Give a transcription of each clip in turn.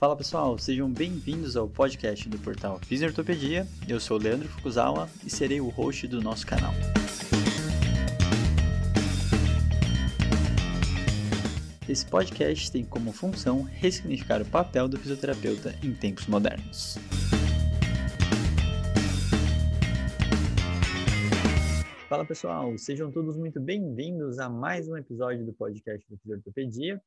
Fala pessoal, sejam bem-vindos ao podcast do portal Fisiortopedia. Eu sou o Leandro Fukuzawa e serei o host do nosso canal. Esse podcast tem como função ressignificar o papel do fisioterapeuta em tempos modernos. Fala pessoal, sejam todos muito bem-vindos a mais um episódio do podcast do Fisiortopedia.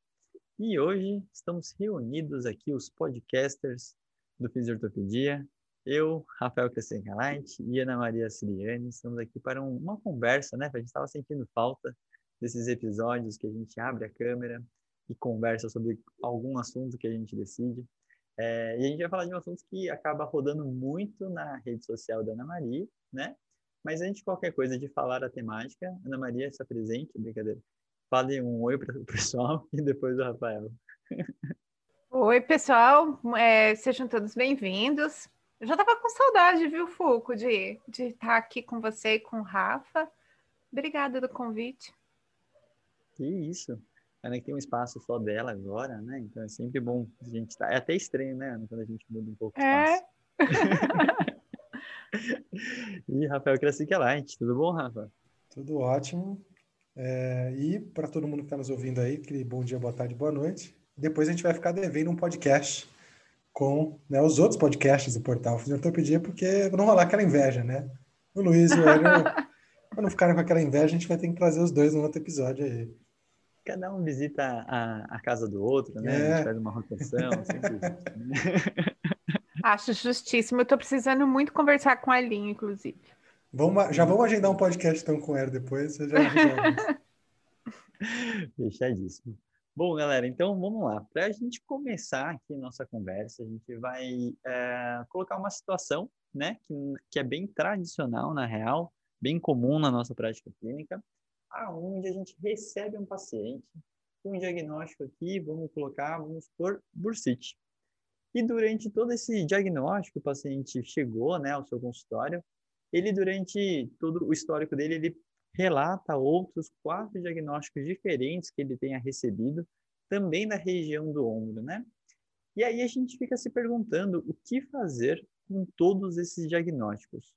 E hoje estamos reunidos aqui, os podcasters do Fisiortopedia. Eu, Rafael Crescengalite e Ana Maria Siriane, estamos aqui para um, uma conversa, né? A gente estava sentindo falta desses episódios que a gente abre a câmera e conversa sobre algum assunto que a gente decide. É, e a gente vai falar de um assunto que acaba rodando muito na rede social da Ana Maria, né? Mas antes de qualquer coisa de falar a temática, Ana Maria está presente, brincadeira. Fale um oi para o pessoal e depois o Rafael. Oi, pessoal. É, sejam todos bem-vindos. Eu já estava com saudade, viu, Fuco, de, de estar aqui com você e com o Rafa. Obrigada do convite. Que isso. Ana que tem um espaço só dela agora, né? Então é sempre bom a gente estar. Tá... É até estranho, né, Ana, quando a gente muda um pouco o é. espaço. E Rafael Light, tudo bom, Rafa? Tudo ótimo. É, e para todo mundo que está nos ouvindo aí, que bom dia, boa tarde, boa noite. Depois a gente vai ficar devendo um podcast com né, os outros podcasts do portal Fisiotopia, porque não rolar aquela inveja, né? O Luiz e o Hélio, para não ficarem com aquela inveja, a gente vai ter que trazer os dois no outro episódio aí. Cada um visita a, a casa do outro, né? É. A gente é. faz uma rotação, sempre Acho justíssimo. Eu estou precisando muito conversar com a Aline, inclusive. Vamos, já vamos agendar um podcast então com ela depois. Você já Fechadíssimo. Bom, galera, então vamos lá. Para a gente começar aqui nossa conversa, a gente vai é, colocar uma situação, né, que, que é bem tradicional na real, bem comum na nossa prática clínica, aonde a gente recebe um paciente com um diagnóstico aqui, vamos colocar, vamos por bursite. E durante todo esse diagnóstico, o paciente chegou, né, ao seu consultório, ele durante todo o histórico dele, ele relata outros quatro diagnósticos diferentes que ele tenha recebido, também da região do ombro, né? E aí a gente fica se perguntando o que fazer com todos esses diagnósticos.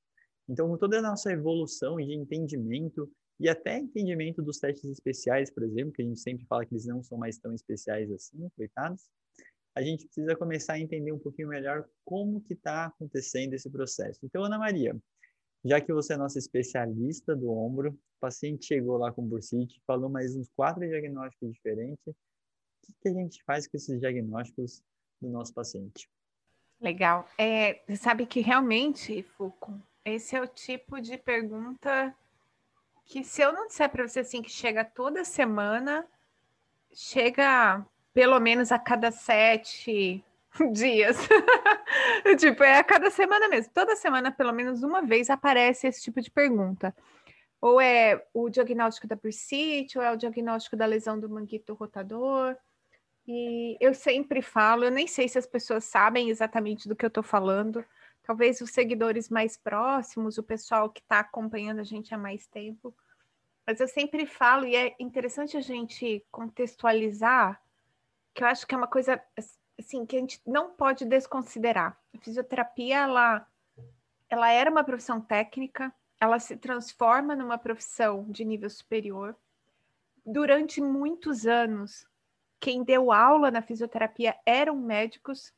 Então, com toda a nossa evolução de entendimento e até entendimento dos testes especiais, por exemplo, que a gente sempre fala que eles não são mais tão especiais assim, coitados, a gente precisa começar a entender um pouquinho melhor como que está acontecendo esse processo. Então, Ana Maria, já que você é nossa especialista do ombro, o paciente chegou lá com bursite, falou mais uns quatro diagnósticos diferentes. O que, que a gente faz com esses diagnósticos do nosso paciente? Legal. É, sabe que realmente, Fuco, esse é o tipo de pergunta que se eu não disser para você assim que chega toda semana, chega pelo menos a cada sete dias. tipo, é a cada semana mesmo. Toda semana, pelo menos uma vez, aparece esse tipo de pergunta. Ou é o diagnóstico da bursite, ou é o diagnóstico da lesão do manguito rotador. E eu sempre falo, eu nem sei se as pessoas sabem exatamente do que eu estou falando. Talvez os seguidores mais próximos, o pessoal que está acompanhando a gente há mais tempo. Mas eu sempre falo, e é interessante a gente contextualizar, que eu acho que é uma coisa assim, que a gente não pode desconsiderar. A fisioterapia, ela, ela era uma profissão técnica, ela se transforma numa profissão de nível superior. Durante muitos anos, quem deu aula na fisioterapia eram médicos.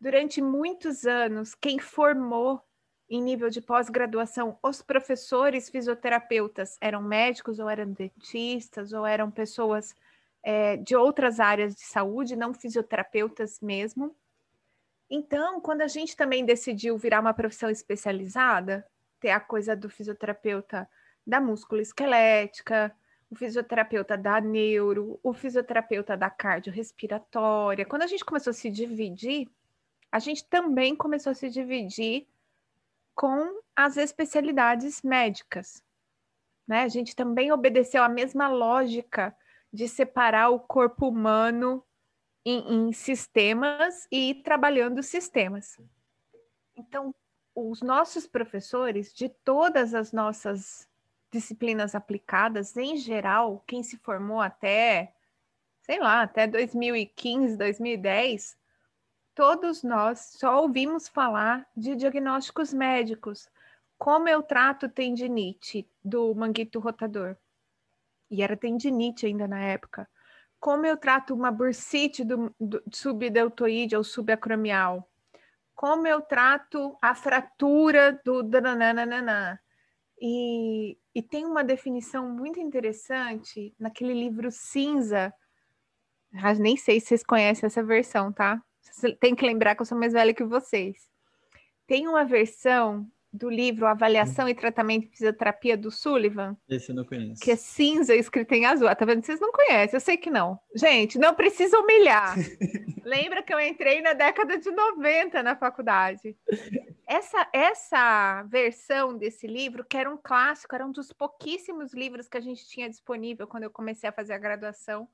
Durante muitos anos, quem formou em nível de pós-graduação, os professores fisioterapeutas eram médicos ou eram dentistas ou eram pessoas é, de outras áreas de saúde, não fisioterapeutas mesmo. Então, quando a gente também decidiu virar uma profissão especializada, ter a coisa do fisioterapeuta da músculo-esquelética, o fisioterapeuta da neuro, o fisioterapeuta da cardiorrespiratória. Quando a gente começou a se dividir, a gente também começou a se dividir com as especialidades médicas. Né? A gente também obedeceu a mesma lógica de separar o corpo humano em, em sistemas e ir trabalhando sistemas. Então, os nossos professores de todas as nossas disciplinas aplicadas, em geral, quem se formou até sei lá, até 2015, 2010, todos nós só ouvimos falar de diagnósticos médicos. Como eu trato tendinite do manguito rotador? E era tendinite ainda na época. Como eu trato uma bursite do, do subdeltoide ou subacromial? Como eu trato a fratura do dananana? E, e tem uma definição muito interessante naquele livro cinza. Ah, nem sei se vocês conhecem essa versão, tá? Tem que lembrar que eu sou mais velha que vocês. Tem uma versão do livro Avaliação e Tratamento de Fisioterapia do Sullivan. Esse eu não conheço. Que é cinza escrito em azul. Ah, tá vendo? Vocês não conhecem, eu sei que não. Gente, não precisa humilhar. Lembra que eu entrei na década de 90 na faculdade. Essa, essa versão desse livro, que era um clássico, era um dos pouquíssimos livros que a gente tinha disponível quando eu comecei a fazer a graduação.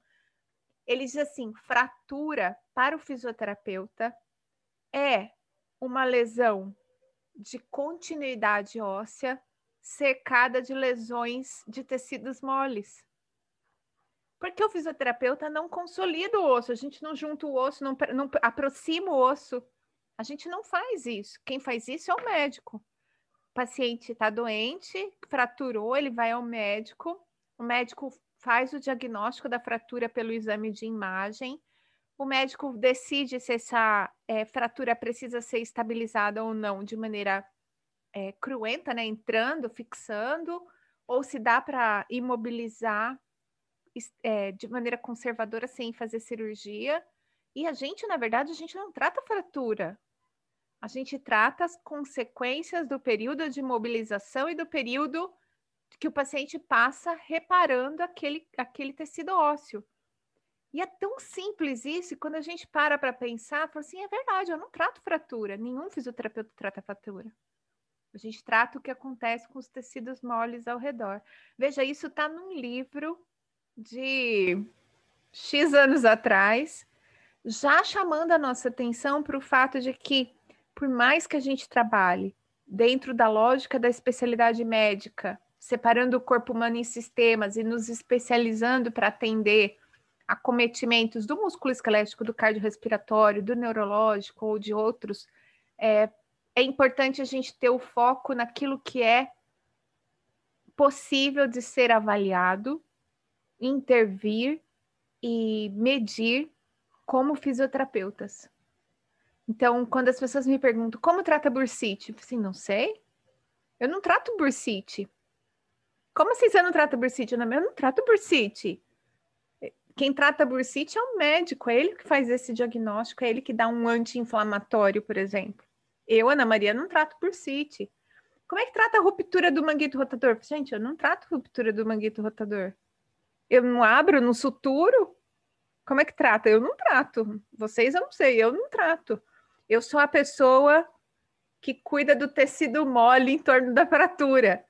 Ele diz assim: fratura para o fisioterapeuta é uma lesão de continuidade óssea cercada de lesões de tecidos moles. Porque o fisioterapeuta não consolida o osso, a gente não junta o osso, não, não aproxima o osso. A gente não faz isso. Quem faz isso é o médico. O paciente está doente, fraturou, ele vai ao médico, o médico faz o diagnóstico da fratura pelo exame de imagem, o médico decide se essa é, fratura precisa ser estabilizada ou não de maneira é, cruenta, né? Entrando, fixando, ou se dá para imobilizar é, de maneira conservadora sem fazer cirurgia. E a gente, na verdade, a gente não trata fratura. A gente trata as consequências do período de mobilização e do período que o paciente passa reparando aquele, aquele tecido ósseo. E é tão simples isso, e quando a gente para para pensar, fala assim, é verdade, eu não trato fratura, nenhum fisioterapeuta trata fratura. A gente trata o que acontece com os tecidos moles ao redor. Veja, isso está num livro de X anos atrás, já chamando a nossa atenção para o fato de que, por mais que a gente trabalhe dentro da lógica da especialidade médica, separando o corpo humano em sistemas e nos especializando para atender acometimentos do músculo esquelético, do cardiorrespiratório, do neurológico ou de outros, é, é importante a gente ter o foco naquilo que é possível de ser avaliado, intervir e medir como fisioterapeutas. Então, quando as pessoas me perguntam como trata bursite, eu assim, não sei. Eu não trato bursite. Como assim você não trata bursite? Eu não trato bursite. Quem trata bursite é o médico, é ele que faz esse diagnóstico, é ele que dá um anti-inflamatório, por exemplo. Eu, Ana Maria, não trato bursite. Como é que trata a ruptura do manguito rotador? Gente, eu não trato ruptura do manguito rotador. Eu não abro, não suturo. Como é que trata? Eu não trato. Vocês eu não sei, eu não trato. Eu sou a pessoa que cuida do tecido mole em torno da fratura.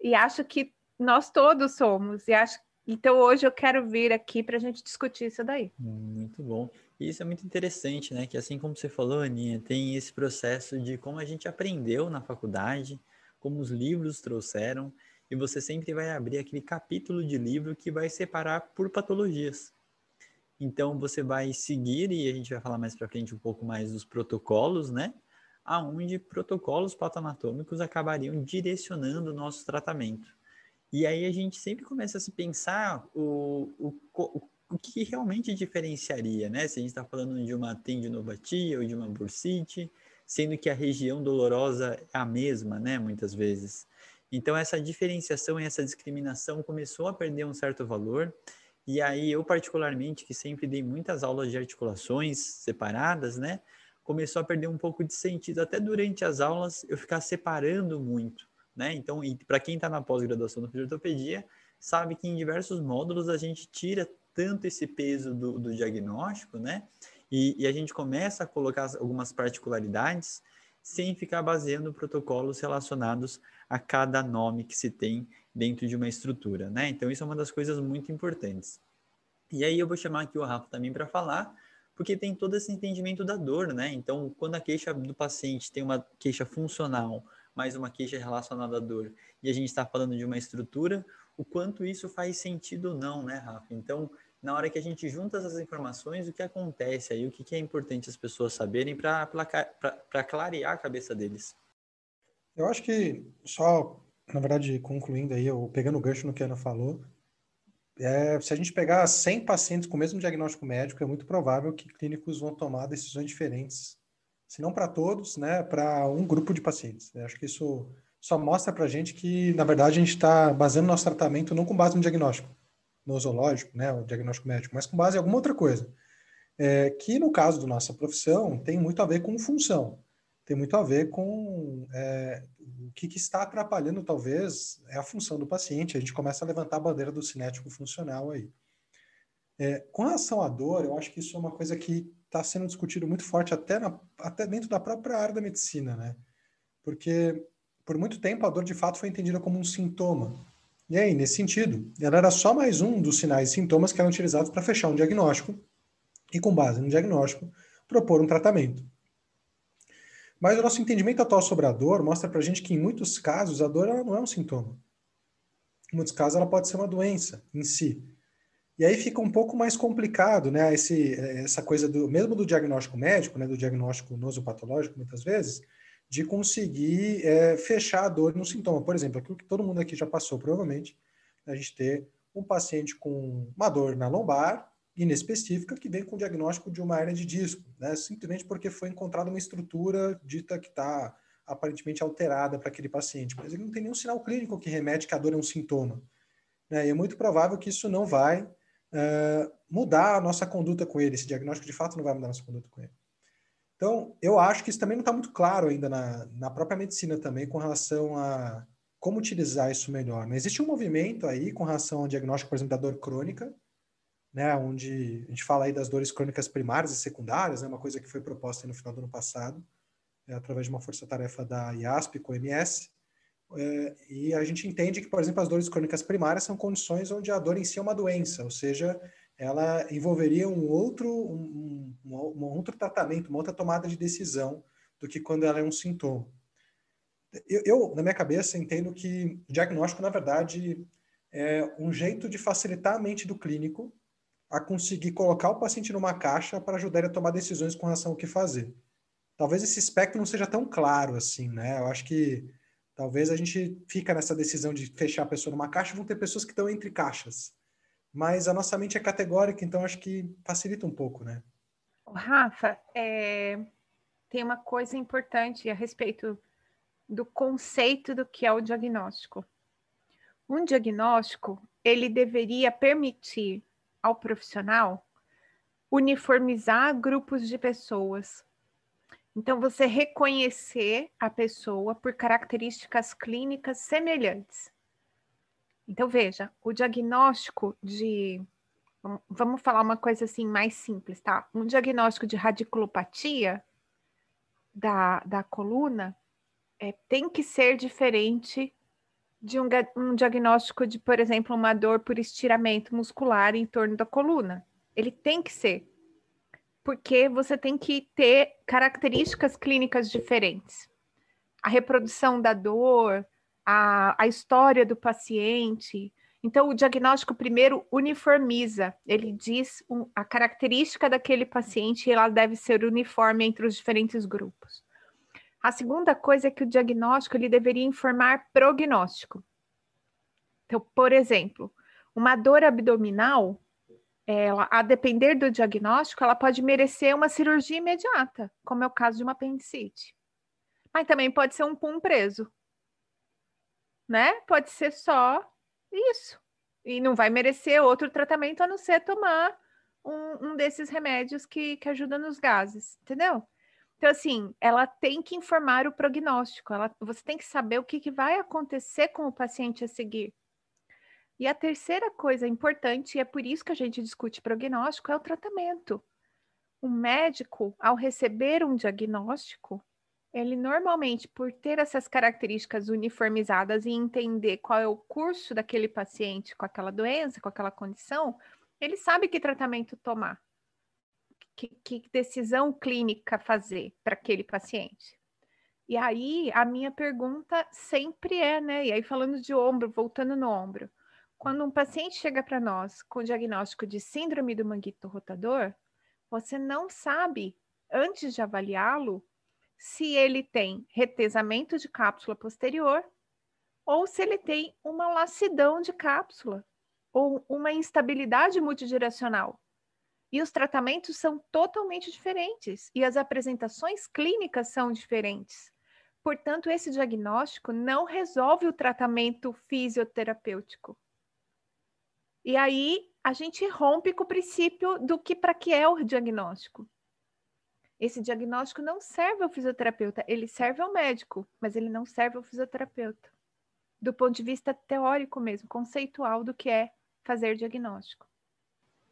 E acho que nós todos somos. E acho então hoje eu quero vir aqui para a gente discutir isso daí. Muito bom. E isso é muito interessante, né? Que assim como você falou, Aninha, tem esse processo de como a gente aprendeu na faculdade, como os livros trouxeram, e você sempre vai abrir aquele capítulo de livro que vai separar por patologias. Então você vai seguir, e a gente vai falar mais para frente um pouco mais dos protocolos, né? Aonde protocolos patoanatômicos acabariam direcionando o nosso tratamento. E aí a gente sempre começa a se pensar o, o, o, o que realmente diferenciaria, né? Se a gente está falando de uma tendinopatia ou de uma bursite, sendo que a região dolorosa é a mesma, né? Muitas vezes. Então essa diferenciação e essa discriminação começou a perder um certo valor. E aí eu particularmente, que sempre dei muitas aulas de articulações separadas, né? Começou a perder um pouco de sentido. Até durante as aulas eu ficar separando muito né? Então, para quem está na pós-graduação de ortopedia, sabe que em diversos módulos a gente tira tanto esse peso do, do diagnóstico, né? E, e, a gente começa a colocar algumas particularidades sem ficar baseando protocolos relacionados a cada nome que se tem dentro de uma estrutura, né? Então, isso é uma das coisas muito importantes. E aí eu vou chamar aqui o Rafa também para falar, porque tem todo esse entendimento da dor, né? Então, quando a queixa do paciente tem uma queixa funcional, mais uma queixa relacionada à dor, e a gente está falando de uma estrutura, o quanto isso faz sentido ou não, né, Rafa? Então, na hora que a gente junta essas informações, o que acontece aí, o que, que é importante as pessoas saberem para clarear a cabeça deles? Eu acho que, só, na verdade, concluindo aí, ou pegando o gancho no que a Ana falou, é, se a gente pegar 100 pacientes com o mesmo diagnóstico médico, é muito provável que clínicos vão tomar decisões diferentes, se não para todos, né, para um grupo de pacientes. Eu acho que isso só mostra para a gente que, na verdade, a gente está baseando nosso tratamento não com base no diagnóstico nosológico, né, o diagnóstico médico, mas com base em alguma outra coisa. É, que, no caso da nossa profissão, tem muito a ver com função, tem muito a ver com é, o que, que, está atrapalhando, talvez, é a função do paciente. A gente começa a levantar a bandeira do cinético funcional aí. É, com relação à dor, eu acho que isso é uma coisa que está sendo discutido muito forte até, na, até dentro da própria área da medicina, né? Porque por muito tempo a dor de fato foi entendida como um sintoma. E aí, nesse sentido, ela era só mais um dos sinais e sintomas que eram utilizados para fechar um diagnóstico e, com base no diagnóstico, propor um tratamento. Mas o nosso entendimento atual sobre a dor mostra para a gente que, em muitos casos, a dor ela não é um sintoma. Em muitos casos, ela pode ser uma doença em si. E aí fica um pouco mais complicado, né? Esse, essa coisa do mesmo do diagnóstico médico, né? Do diagnóstico nosopatológico, muitas vezes, de conseguir é, fechar a dor no sintoma. Por exemplo, aquilo que todo mundo aqui já passou, provavelmente, a gente ter um paciente com uma dor na lombar, inespecífica, que vem com o diagnóstico de uma hernia de disco, né? simplesmente porque foi encontrada uma estrutura dita que está aparentemente alterada para aquele paciente, mas ele não tem nenhum sinal clínico que remete que a dor é um sintoma. Né? E é muito provável que isso não vai uh, mudar a nossa conduta com ele, esse diagnóstico de fato não vai mudar a nossa conduta com ele. Então, eu acho que isso também não está muito claro ainda na, na própria medicina também com relação a como utilizar isso melhor. Né? Existe um movimento aí com relação ao diagnóstico, por exemplo, da dor crônica, né, onde a gente fala aí das dores crônicas primárias e secundárias, né, uma coisa que foi proposta no final do ano passado, é, através de uma força-tarefa da IASP com o MS, é, e a gente entende que, por exemplo, as dores crônicas primárias são condições onde a dor em si é uma doença, ou seja, ela envolveria um outro, um, um, um, outro tratamento, uma outra tomada de decisão do que quando ela é um sintoma. Eu, eu, na minha cabeça, entendo que o diagnóstico, na verdade, é um jeito de facilitar a mente do clínico a conseguir colocar o paciente numa caixa para ajudar ele a tomar decisões com relação ao que fazer. Talvez esse espectro não seja tão claro assim, né? Eu acho que talvez a gente fica nessa decisão de fechar a pessoa numa caixa, vão ter pessoas que estão entre caixas mas a nossa mente é categórica, então acho que facilita um pouco, né? Rafa, é... tem uma coisa importante a respeito do conceito do que é o diagnóstico. Um diagnóstico, ele deveria permitir ao profissional uniformizar grupos de pessoas. Então, você reconhecer a pessoa por características clínicas semelhantes. Então, veja, o diagnóstico de. Vamos falar uma coisa assim mais simples, tá? Um diagnóstico de radiculopatia da, da coluna é, tem que ser diferente de um, um diagnóstico de, por exemplo, uma dor por estiramento muscular em torno da coluna. Ele tem que ser. Porque você tem que ter características clínicas diferentes. A reprodução da dor, a, a história do paciente. Então, o diagnóstico primeiro uniformiza, ele diz um, a característica daquele paciente e ela deve ser uniforme entre os diferentes grupos. A segunda coisa é que o diagnóstico ele deveria informar prognóstico. Então, por exemplo, uma dor abdominal, ela, a depender do diagnóstico, ela pode merecer uma cirurgia imediata, como é o caso de uma apendicite. Mas também pode ser um pum preso, né? Pode ser só isso. E não vai merecer outro tratamento a não ser tomar um, um desses remédios que, que ajuda nos gases, entendeu? Então, assim, ela tem que informar o prognóstico, ela, você tem que saber o que, que vai acontecer com o paciente a seguir. E a terceira coisa importante, e é por isso que a gente discute prognóstico, é o tratamento. O médico, ao receber um diagnóstico, ele normalmente, por ter essas características uniformizadas e entender qual é o curso daquele paciente com aquela doença, com aquela condição, ele sabe que tratamento tomar, que, que decisão clínica fazer para aquele paciente. E aí, a minha pergunta sempre é, né? E aí, falando de ombro, voltando no ombro, Quando um paciente chega para nós com diagnóstico de síndrome do manguito rotador, você não sabe, antes de avaliá-lo, se ele tem retesamento de cápsula posterior ou se ele tem uma lacidão de cápsula ou uma instabilidade multidirecional. E os tratamentos são totalmente diferentes e as apresentações clínicas são diferentes. Portanto, esse diagnóstico não resolve o tratamento fisioterapêutico. E aí a gente rompe com o princípio do que para que é o diagnóstico. Esse diagnóstico não serve ao fisioterapeuta, ele serve ao médico, mas ele não serve ao fisioterapeuta. Do ponto de vista teórico mesmo, conceitual do que é fazer diagnóstico.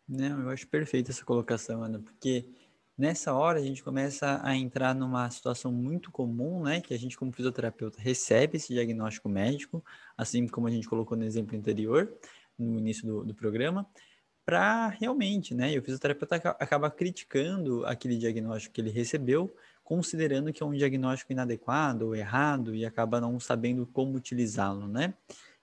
Não, eu acho perfeita essa colocação, Ana, porque nessa hora a gente começa a entrar numa situação muito comum, né, que a gente como fisioterapeuta recebe esse diagnóstico médico, assim como a gente colocou no exemplo anterior, no início do, do programa, para realmente, né? E o fisioterapeuta acaba criticando aquele diagnóstico que ele recebeu, considerando que é um diagnóstico inadequado ou errado e acaba não sabendo como utilizá-lo, né?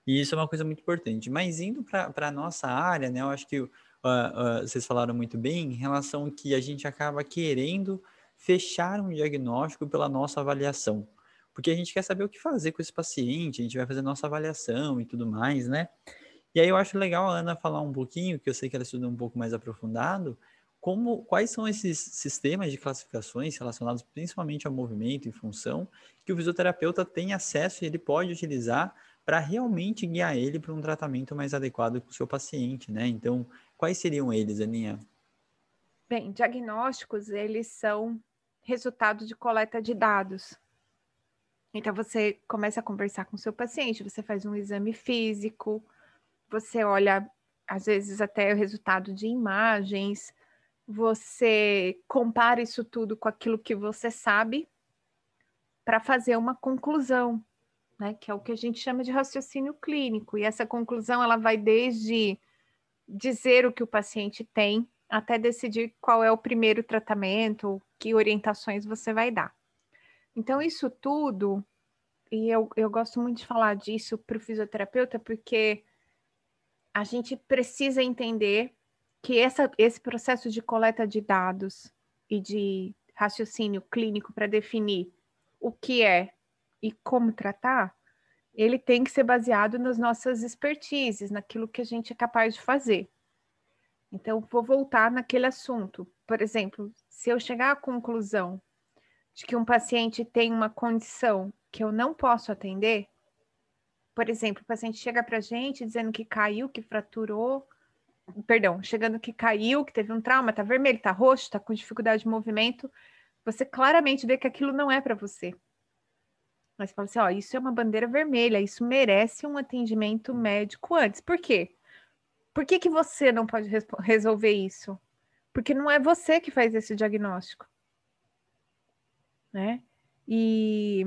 E isso é uma coisa muito importante. Mas indo para a nossa área, né? Eu acho que uh, uh, vocês falaram muito bem em relação que a gente acaba querendo fechar um diagnóstico pela nossa avaliação. Porque a gente quer saber o que fazer com esse paciente, a gente vai fazer nossa avaliação e tudo mais, né? E aí eu acho legal a Ana falar um pouquinho, que eu sei que ela estuda um pouco mais aprofundado, como quais são esses sistemas de classificações relacionados principalmente ao movimento e função que o fisioterapeuta tem acesso e ele pode utilizar para realmente guiar ele para um tratamento mais adequado com o seu paciente, né? Então, quais seriam eles, Aninha? Bem, diagnósticos, eles são resultado de coleta de dados. Então, você começa a conversar com o seu paciente, você faz um exame físico, você olha, às vezes, até o resultado de imagens, você compara isso tudo com aquilo que você sabe para fazer uma conclusão, né? Que é o que a gente chama de raciocínio clínico. E essa conclusão ela vai desde dizer o que o paciente tem até decidir qual é o primeiro tratamento, que orientações você vai dar. Então, isso tudo, e eu, eu gosto muito de falar disso para o fisioterapeuta, porque a gente precisa entender que essa, esse processo de coleta de dados e de raciocínio clínico para definir o que é e como tratar, ele tem que ser baseado nas nossas expertises, naquilo que a gente é capaz de fazer. Então, vou voltar naquele assunto. Por exemplo, se eu chegar à conclusão de que um paciente tem uma condição que eu não posso atender, por exemplo, o paciente chega para a gente dizendo que caiu, que fraturou, perdão, chegando que caiu, que teve um trauma, tá vermelho, tá roxo, tá com dificuldade de movimento, você claramente vê que aquilo não é para você. Mas fala assim, ó, isso é uma bandeira vermelha, isso merece um atendimento médico antes. Por quê? Por que, que você não pode resolver isso? Porque não é você que faz esse diagnóstico. Né? E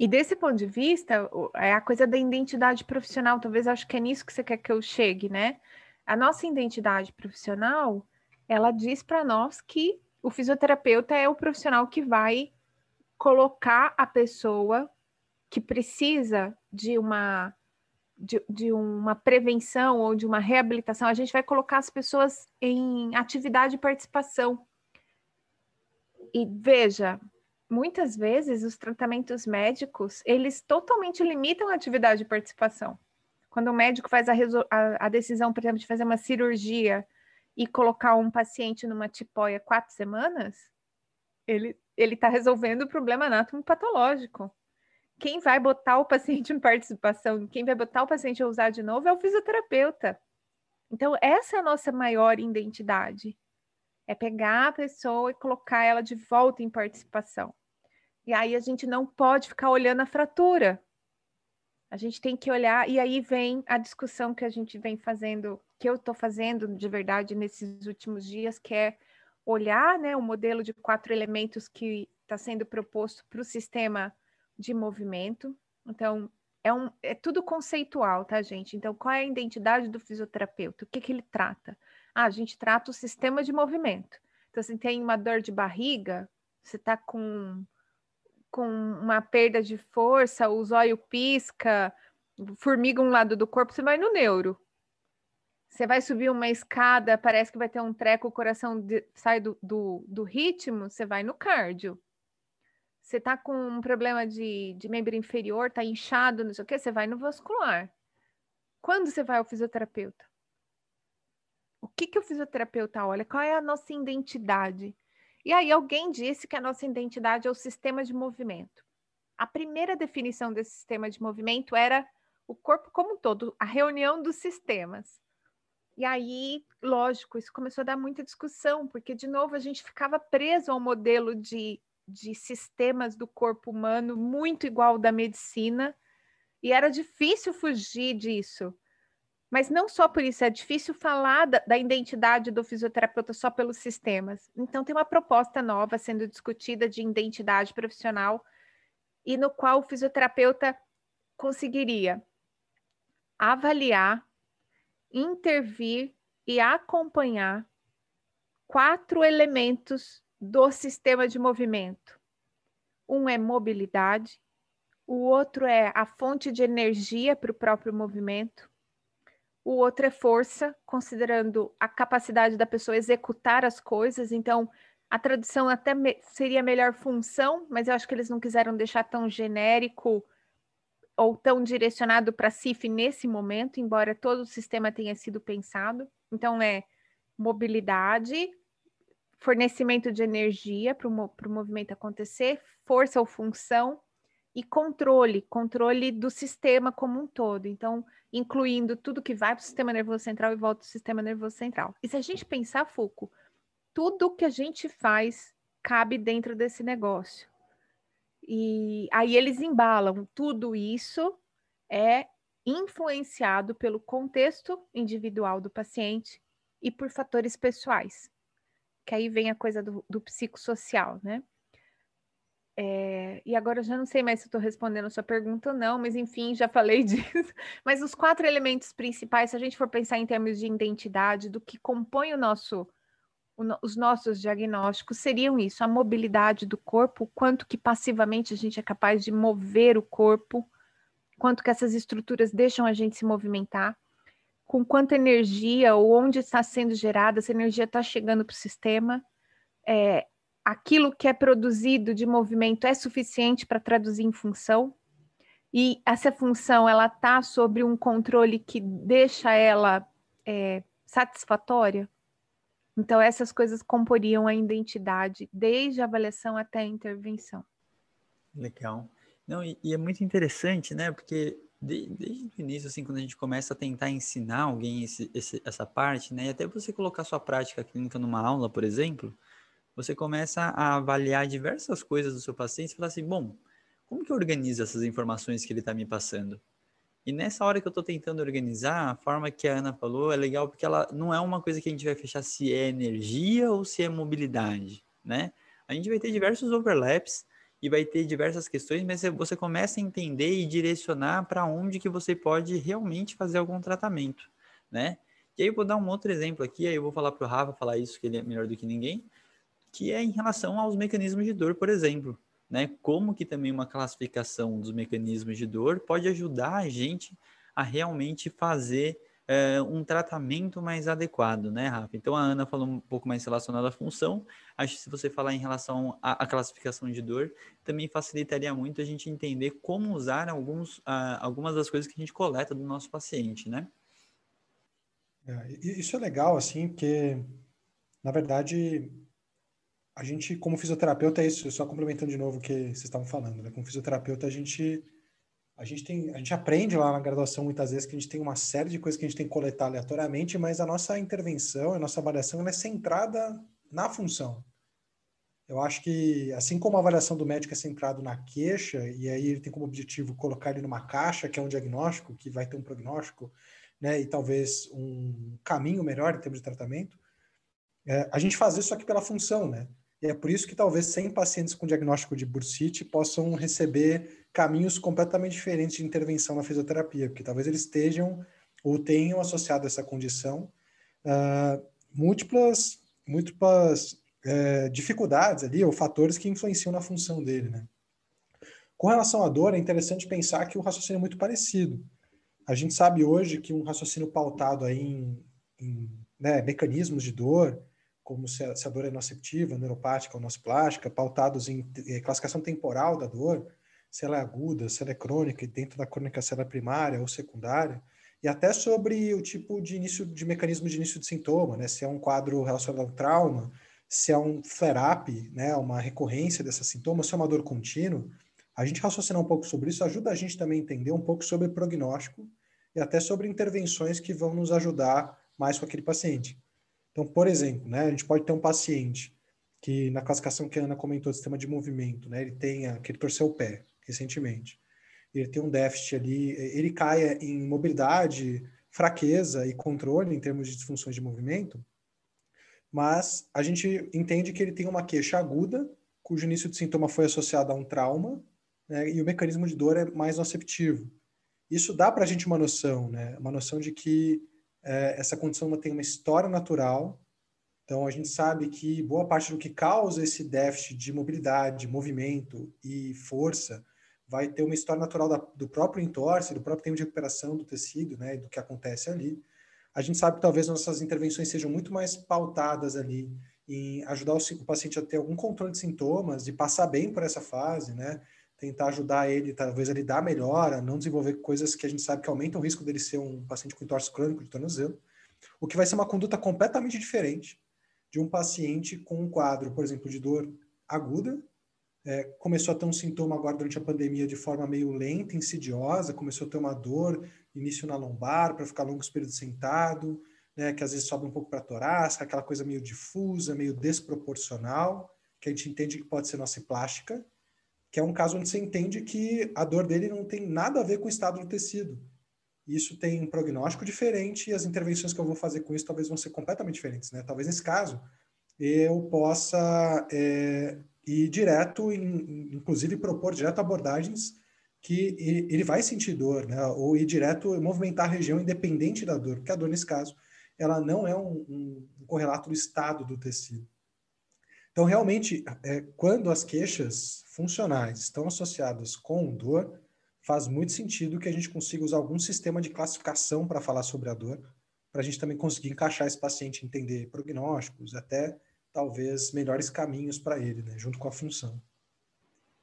e desse ponto de vista, é a coisa da identidade profissional, talvez acho que é nisso que você quer que eu chegue, né? A nossa identidade profissional, ela diz para nós que o fisioterapeuta é o profissional que vai colocar a pessoa que precisa de uma de, de, uma prevenção ou de uma reabilitação, a gente vai colocar as pessoas em atividade e participação. E veja, muitas vezes os tratamentos médicos, eles totalmente limitam a atividade de participação. Quando o médico faz a, a, a decisão, por exemplo, de fazer uma cirurgia e colocar um paciente numa tipóia quatro semanas, ele ele está resolvendo o problema anátomo patológico. Quem vai botar o paciente em participação, quem vai botar o paciente a usar de novo é o fisioterapeuta. Então, essa é a nossa maior identidade. É pegar a pessoa e colocar ela de volta em participação. E aí a gente não pode ficar olhando a fratura. A gente tem que olhar, e aí vem a discussão que a gente vem fazendo, que eu estou fazendo de verdade nesses últimos dias, que é olhar né, o modelo de quatro elementos que está sendo proposto para o sistema de movimento. Então, é, um, é tudo conceitual, tá, gente? Então, qual é a identidade do fisioterapeuta? O que, que ele trata? Ah, a gente trata o sistema de movimento. Então, se tem uma dor de barriga, você está com com uma perda de força, o zóio pisca, formiga um lado do corpo, você vai no neuro. Você vai subir uma escada, parece que vai ter um treco, o coração de, sai do, do, do, ritmo, você vai no cardio. Você tá com um problema de, de membro inferior, tá inchado, não sei o quê, você vai no vascular. Quando você vai ao fisioterapeuta? O que, que o fisioterapeuta olha? Qual é a nossa identidade? E aí alguém disse que a nossa identidade é o sistema de movimento. A primeira definição desse sistema de movimento era o corpo como um todo, a reunião dos sistemas. E aí, lógico, isso começou a dar muita discussão, porque, de novo, a gente ficava preso ao modelo de, de sistemas do corpo humano muito igual ao da medicina, e era difícil fugir disso. Mas não só por isso, é difícil falar da, da, identidade do fisioterapeuta só pelos sistemas. Então, tem uma proposta nova sendo discutida de identidade profissional, e no qual o fisioterapeuta conseguiria avaliar, intervir e acompanhar quatro elementos do sistema de movimento. Um é mobilidade, o outro é a fonte de energia para o próprio movimento, o outro é força, considerando a capacidade da pessoa executar as coisas. Então, a tradução até me seria melhor função, mas eu acho que eles não quiseram deixar tão genérico ou tão direcionado para CIF nesse momento, embora todo o sistema tenha sido pensado. Então, é mobilidade, fornecimento de energia para o movimento acontecer, força ou função, e controle, controle do sistema como um todo. Então, incluindo tudo que vai para o sistema nervoso central e volta para o sistema nervoso central. E se a gente pensar, Foucault, tudo que a gente faz cabe dentro desse negócio. E aí eles embalam tudo isso é influenciado pelo contexto individual do paciente e por fatores pessoais. Que aí vem a coisa do, do psicossocial, né? É, e agora eu já não sei mais se estou respondendo a sua pergunta ou não, mas enfim, já falei disso. Mas os quatro elementos principais, se a gente for pensar em termos de identidade, do que compõe o nosso, o, os nossos diagnósticos, seriam isso: a mobilidade do corpo, quanto que passivamente a gente é capaz de mover o corpo, quanto que essas estruturas deixam a gente se movimentar, com quanta energia ou onde está sendo gerada, essa energia está chegando para o sistema. É, aquilo que é produzido de movimento é suficiente para traduzir em função e essa função ela está sobre um controle que deixa ela é, satisfatória. Então essas coisas comporiam a identidade desde a avaliação até a intervenção. Legal. Não, e, e é muito interessante, né? Porque de, desde o início, assim, quando a gente começa a tentar ensinar alguém esse, esse, essa parte, né? E até você colocar sua prática clínica numa aula, por exemplo, você começa a avaliar diversas coisas do seu paciente e falar assim, bom, como que eu organizo essas informações que ele está me passando? E nessa hora que eu estou tentando organizar, a forma que a Ana falou é legal porque ela não é uma coisa que a gente vai fechar se é energia ou se é mobilidade, né? A gente vai ter diversos overlaps e vai ter diversas questões, mas você começa a entender e direcionar para onde que você pode realmente fazer algum tratamento, né? E aí eu vou dar um outro exemplo aqui, aí eu vou falar para o Rafa falar isso, que ele é melhor do que ninguém, que é em relação aos mecanismos de dor, por exemplo. Né? Como que também uma classificação dos mecanismos de dor pode ajudar a gente a realmente fazer é, um tratamento mais adequado, né, Rafa? Então a Ana falou um pouco mais relacionado à função. Acho que se você falar em relação à, à classificação de dor, também facilitaria muito a gente entender como usar alguns, algumas das coisas que a gente coleta do nosso paciente, né? É, isso é legal, assim, porque, na verdade, a gente, como fisioterapeuta, é isso, só complementando de novo o que vocês estavam falando, né? Como fisioterapeuta, a gente, a gente tem, a gente aprende lá na graduação muitas vezes que a gente tem uma série de coisas que a gente tem que coletar aleatoriamente, mas a nossa intervenção, a nossa avaliação, ela é centrada na função. Eu acho que, assim como a avaliação do médico é centrado na queixa, e aí ele tem como objetivo colocar ele numa caixa, que é um diagnóstico, que vai ter um prognóstico, né, e talvez um caminho melhor em termos de tratamento, é, a gente faz isso aqui pela função, né? E é por isso que talvez 100 pacientes com diagnóstico de bursite possam receber caminhos completamente diferentes de intervenção na fisioterapia, porque talvez eles estejam ou tenham associado essa condição uh, múltiplas, múltiplas uh, dificuldades ali, ou fatores que influenciam na função dele, né? Com relação à dor, é interessante pensar que o raciocínio é muito parecido. a gente sabe hoje que um raciocínio pautado aí em, em né, mecanismos de dor, como se a, se a dor é noceptiva, neuropática ou nociplástica, pautados em eh, classificação temporal da dor, se ela é aguda, se ela é crônica, e dentro da crônica se ela é primária ou secundária, e até sobre o tipo de início de mecanismo de início de sintoma, né? Se é um quadro relacionado ao trauma, se é um flare-up, né? Uma recorrência dessa sintoma, se é uma dor contínua. A gente raciocinar um pouco sobre isso ajuda a gente também a entender um pouco sobre prognóstico e até sobre intervenções que vão nos ajudar mais com aquele paciente. Então, por exemplo, né? A gente pode ter um paciente que na classificação que a Ana comentou, sistema de movimento, né? Ele tenha que torceu o pé recentemente ele tem um déficit ali, ele cai em mobilidade, fraqueza e controle em termos de disfunções de movimento, mas a gente entende que ele tem uma queixa aguda, cujo início de sintoma foi associado a um trauma, né, e o mecanismo de dor é mais noceptivo. Isso dá para a gente uma noção, né, uma noção de que é, essa condição tem uma história natural, então a gente sabe que boa parte do que causa esse déficit de mobilidade, movimento e força vai ter uma história natural da, do próprio entorse, do próprio tempo de recuperação do tecido, né, do que acontece ali. A gente sabe que talvez nossas intervenções sejam muito mais pautadas ali em ajudar o, o paciente a ter algum controle de sintomas, de passar bem por essa fase, né, tentar ajudar ele, talvez a lidar melhor, a não desenvolver coisas que a gente sabe que aumentam o risco dele ser um paciente com entorse crônico de tornozelo, o que vai ser uma conduta completamente diferente de um paciente com um quadro, por exemplo, de dor aguda, é, começou a ter um sintoma agora durante a pandemia de forma meio lenta, insidiosa, começou a ter uma dor, início na lombar, para ficar longos períodos sentado, né, que às vezes sobe um pouco para a torácica, aquela coisa meio difusa, meio desproporcional, que a gente entende que pode ser nossa plástica, que é um caso onde você entende que a dor dele não tem nada a ver com o estado do tecido. Isso tem um prognóstico diferente e as intervenções que eu vou fazer com isso talvez vão ser completamente diferentes. Né? Talvez nesse caso eu possa é, e direto, inclusive propor direto abordagens que ele vai sentir dor, né? Ou ir direto movimentar a região independente da dor, porque a dor nesse caso ela não é um, um, um correlato do estado do tecido. Então, realmente, é, quando as queixas funcionais estão associadas com dor, faz muito sentido que a gente consiga usar algum sistema de classificação para falar sobre a dor, para a gente também conseguir encaixar esse paciente, entender prognósticos, até talvez melhores caminhos para ele, né, junto com a função.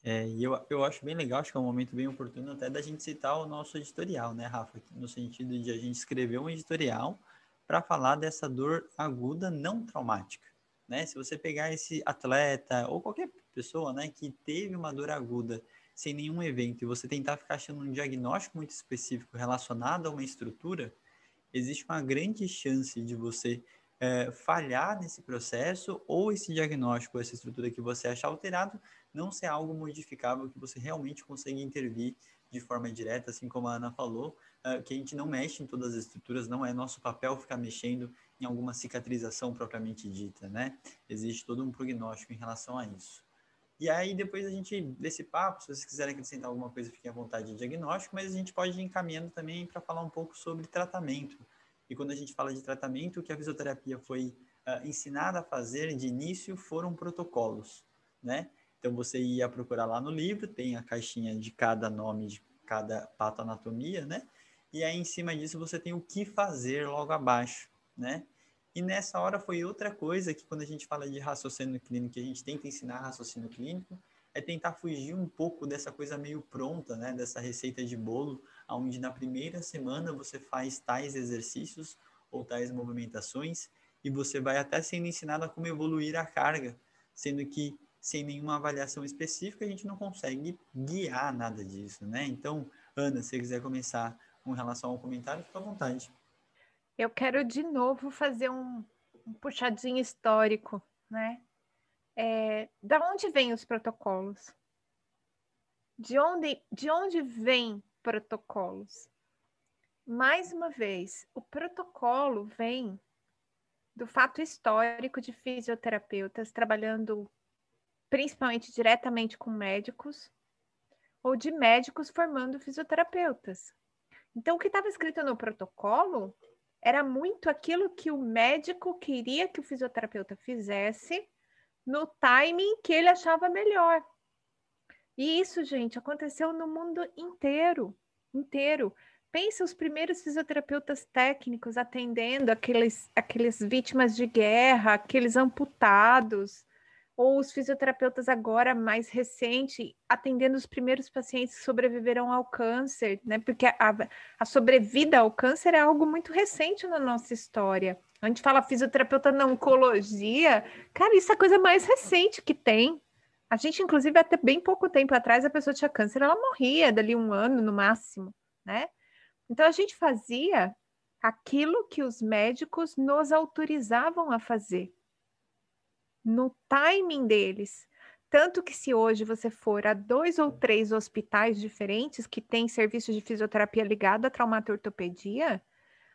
É, e eu, eu acho bem legal, acho que é um momento bem oportuno até da gente citar o nosso editorial, né, Rafa? No sentido de a gente escrever um editorial para falar dessa dor aguda não traumática, né? Se você pegar esse atleta ou qualquer pessoa, né, que teve uma dor aguda sem nenhum evento e você tentar ficar achando um diagnóstico muito específico relacionado a uma estrutura, existe uma grande chance de você é, falhar nesse processo ou esse diagnóstico, essa estrutura que você achar alterado, não ser algo modificável que você realmente consiga intervir de forma direta, assim como a Ana falou, é, que a gente não mexe em todas as estruturas, não é nosso papel ficar mexendo em alguma cicatrização propriamente dita, né? Existe todo um prognóstico em relação a isso. E aí, depois a gente, desse papo, se vocês quiserem acrescentar alguma coisa, fiquem à vontade de diagnóstico, mas a gente pode ir encaminhando também para falar um pouco sobre tratamento. E quando a gente fala de tratamento, o que a fisioterapia foi uh, ensinada a fazer de início foram protocolos, né? Então você ia procurar lá no livro, tem a caixinha de cada nome de cada patoanatomia, né? E aí em cima disso você tem o que fazer logo abaixo, né? E nessa hora foi outra coisa que quando a gente fala de raciocínio clínico, a gente tenta ensinar raciocínio clínico, é tentar fugir um pouco dessa coisa meio pronta, né? Dessa receita de bolo, onde na primeira semana você faz tais exercícios ou tais movimentações e você vai até sendo ensinado a como evoluir a carga, sendo que sem nenhuma avaliação específica a gente não consegue guiar nada disso, né? Então, Ana, se você quiser começar com relação ao comentário, fica à vontade. Eu quero de novo fazer um, um puxadinho histórico, né? É, da onde vêm os protocolos? De onde, de onde vem protocolos. Mais uma vez, o protocolo vem do fato histórico de fisioterapeutas trabalhando principalmente diretamente com médicos ou de médicos formando fisioterapeutas. Então, o que estava escrito no protocolo era muito aquilo que o médico queria que o fisioterapeuta fizesse no timing que ele achava melhor. E isso, gente, aconteceu no mundo inteiro, inteiro. pensa os primeiros fisioterapeutas técnicos atendendo aqueles, aqueles vítimas de guerra, aqueles amputados, ou os fisioterapeutas agora mais recente atendendo os primeiros pacientes que sobreviveram ao câncer, né? Porque a, a sobrevida ao câncer é algo muito recente na nossa história. A gente fala fisioterapeuta na oncologia, cara, isso é a coisa mais recente que tem. A gente, inclusive, até bem pouco tempo atrás, a pessoa tinha câncer, ela morria dali um ano no máximo, né? Então a gente fazia aquilo que os médicos nos autorizavam a fazer no timing deles. Tanto que se hoje você for a dois ou três hospitais diferentes que têm serviços de fisioterapia ligado à traumatortopedia,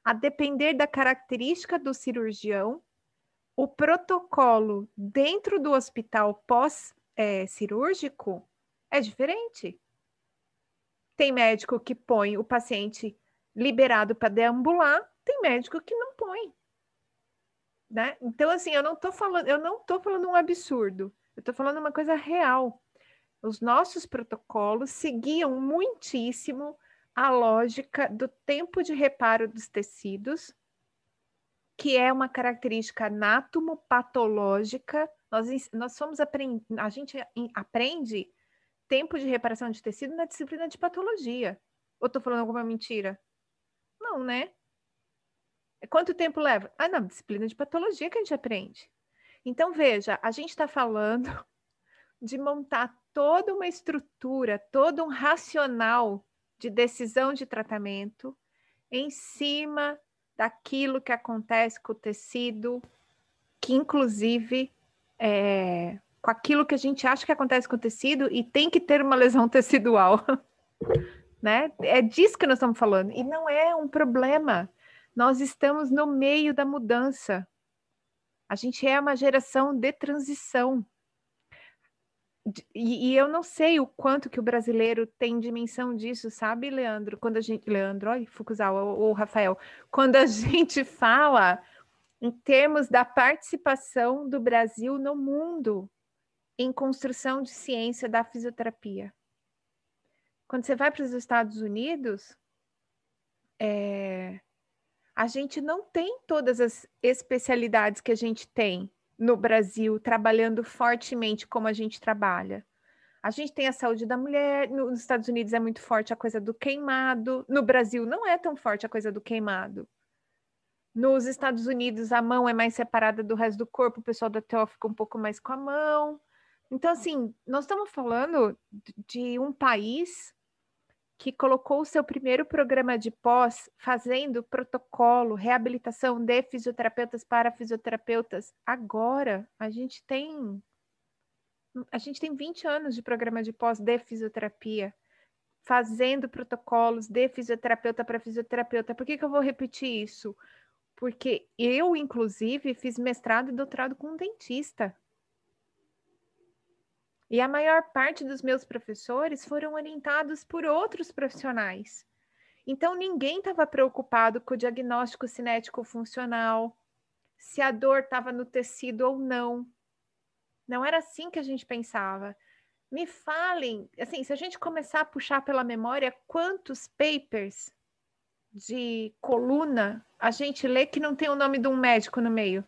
a depender da característica do cirurgião, o protocolo dentro do hospital pós-cirúrgico é, é diferente. Tem médico que põe o paciente liberado para deambular, tem médico que não põe. Né? Então, assim, eu não estou falando, eu não estou falando um absurdo, eu estou falando uma coisa real. Os nossos protocolos seguiam muitíssimo a lógica do tempo de reparo dos tecidos, que é uma característica anatomopatológica. Nós, nós somos aprend... a gente aprende tempo de reparação de tecido na disciplina de patologia. Ou estou falando alguma mentira? Não, né? Quanto tempo leva? Ah, não, disciplina de patologia que a gente aprende. Então, veja, a gente está falando de montar toda uma estrutura, todo um racional de decisão de tratamento em cima daquilo que acontece com o tecido, que inclusive é, com aquilo que a gente acha que acontece com o tecido e tem que ter uma lesão tecidual. né? É disso que nós estamos falando. E não é um problema. Nós estamos no meio da mudança. A gente é uma geração de transição. E, e, eu não sei o quanto que o brasileiro tem dimensão disso, sabe, Leandro? Quando a gente. Leandro, olha, Fukuzawa ou, Rafael, quando a gente fala em termos da participação do Brasil no mundo em construção de ciência da fisioterapia. Quando você vai para os Estados Unidos, é, a gente não tem todas as especialidades que a gente tem no Brasil, trabalhando fortemente como a gente trabalha. A gente tem a saúde da mulher, nos Estados Unidos é muito forte a coisa do queimado, no Brasil não é tão forte a coisa do queimado. Nos Estados Unidos a mão é mais separada do resto do corpo, o pessoal da TEO fica um pouco mais com a mão. Então, assim, nós estamos falando de um país que colocou o seu primeiro programa de pós fazendo protocolo, reabilitação de fisioterapeutas para fisioterapeutas. Agora, a gente tem a gente tem 20 anos de programa de pós de fisioterapia, fazendo protocolos de fisioterapeuta para fisioterapeuta. Por que, que eu vou repetir isso? Porque eu, inclusive, fiz mestrado e doutorado com um dentista. E a maior parte dos meus professores foram orientados por outros profissionais. Então, ninguém estava preocupado com o diagnóstico cinético funcional, se a dor estava no tecido ou não. Não era assim que a gente pensava. Me falem, assim, se a gente começar a puxar pela memória, quantos papers de coluna a gente lê que não tem o nome de um médico no meio?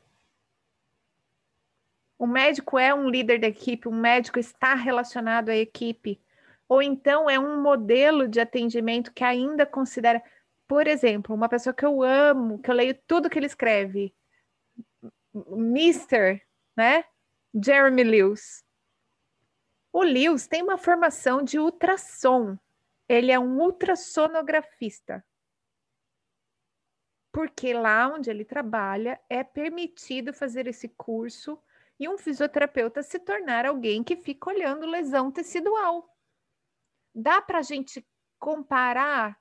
O médico é um líder da equipe, um médico está relacionado à equipe, ou então é um modelo de atendimento que ainda considera, por exemplo, uma pessoa que eu amo, que eu leio tudo que ele escreve, Mr., né? Jeremy Lewis. O Lewis tem uma formação de ultrassom. Ele é um ultrassonografista. Porque lá onde ele trabalha é permitido fazer esse curso e um fisioterapeuta se tornar alguém que fica olhando lesão tecidual. Dá para a gente comparar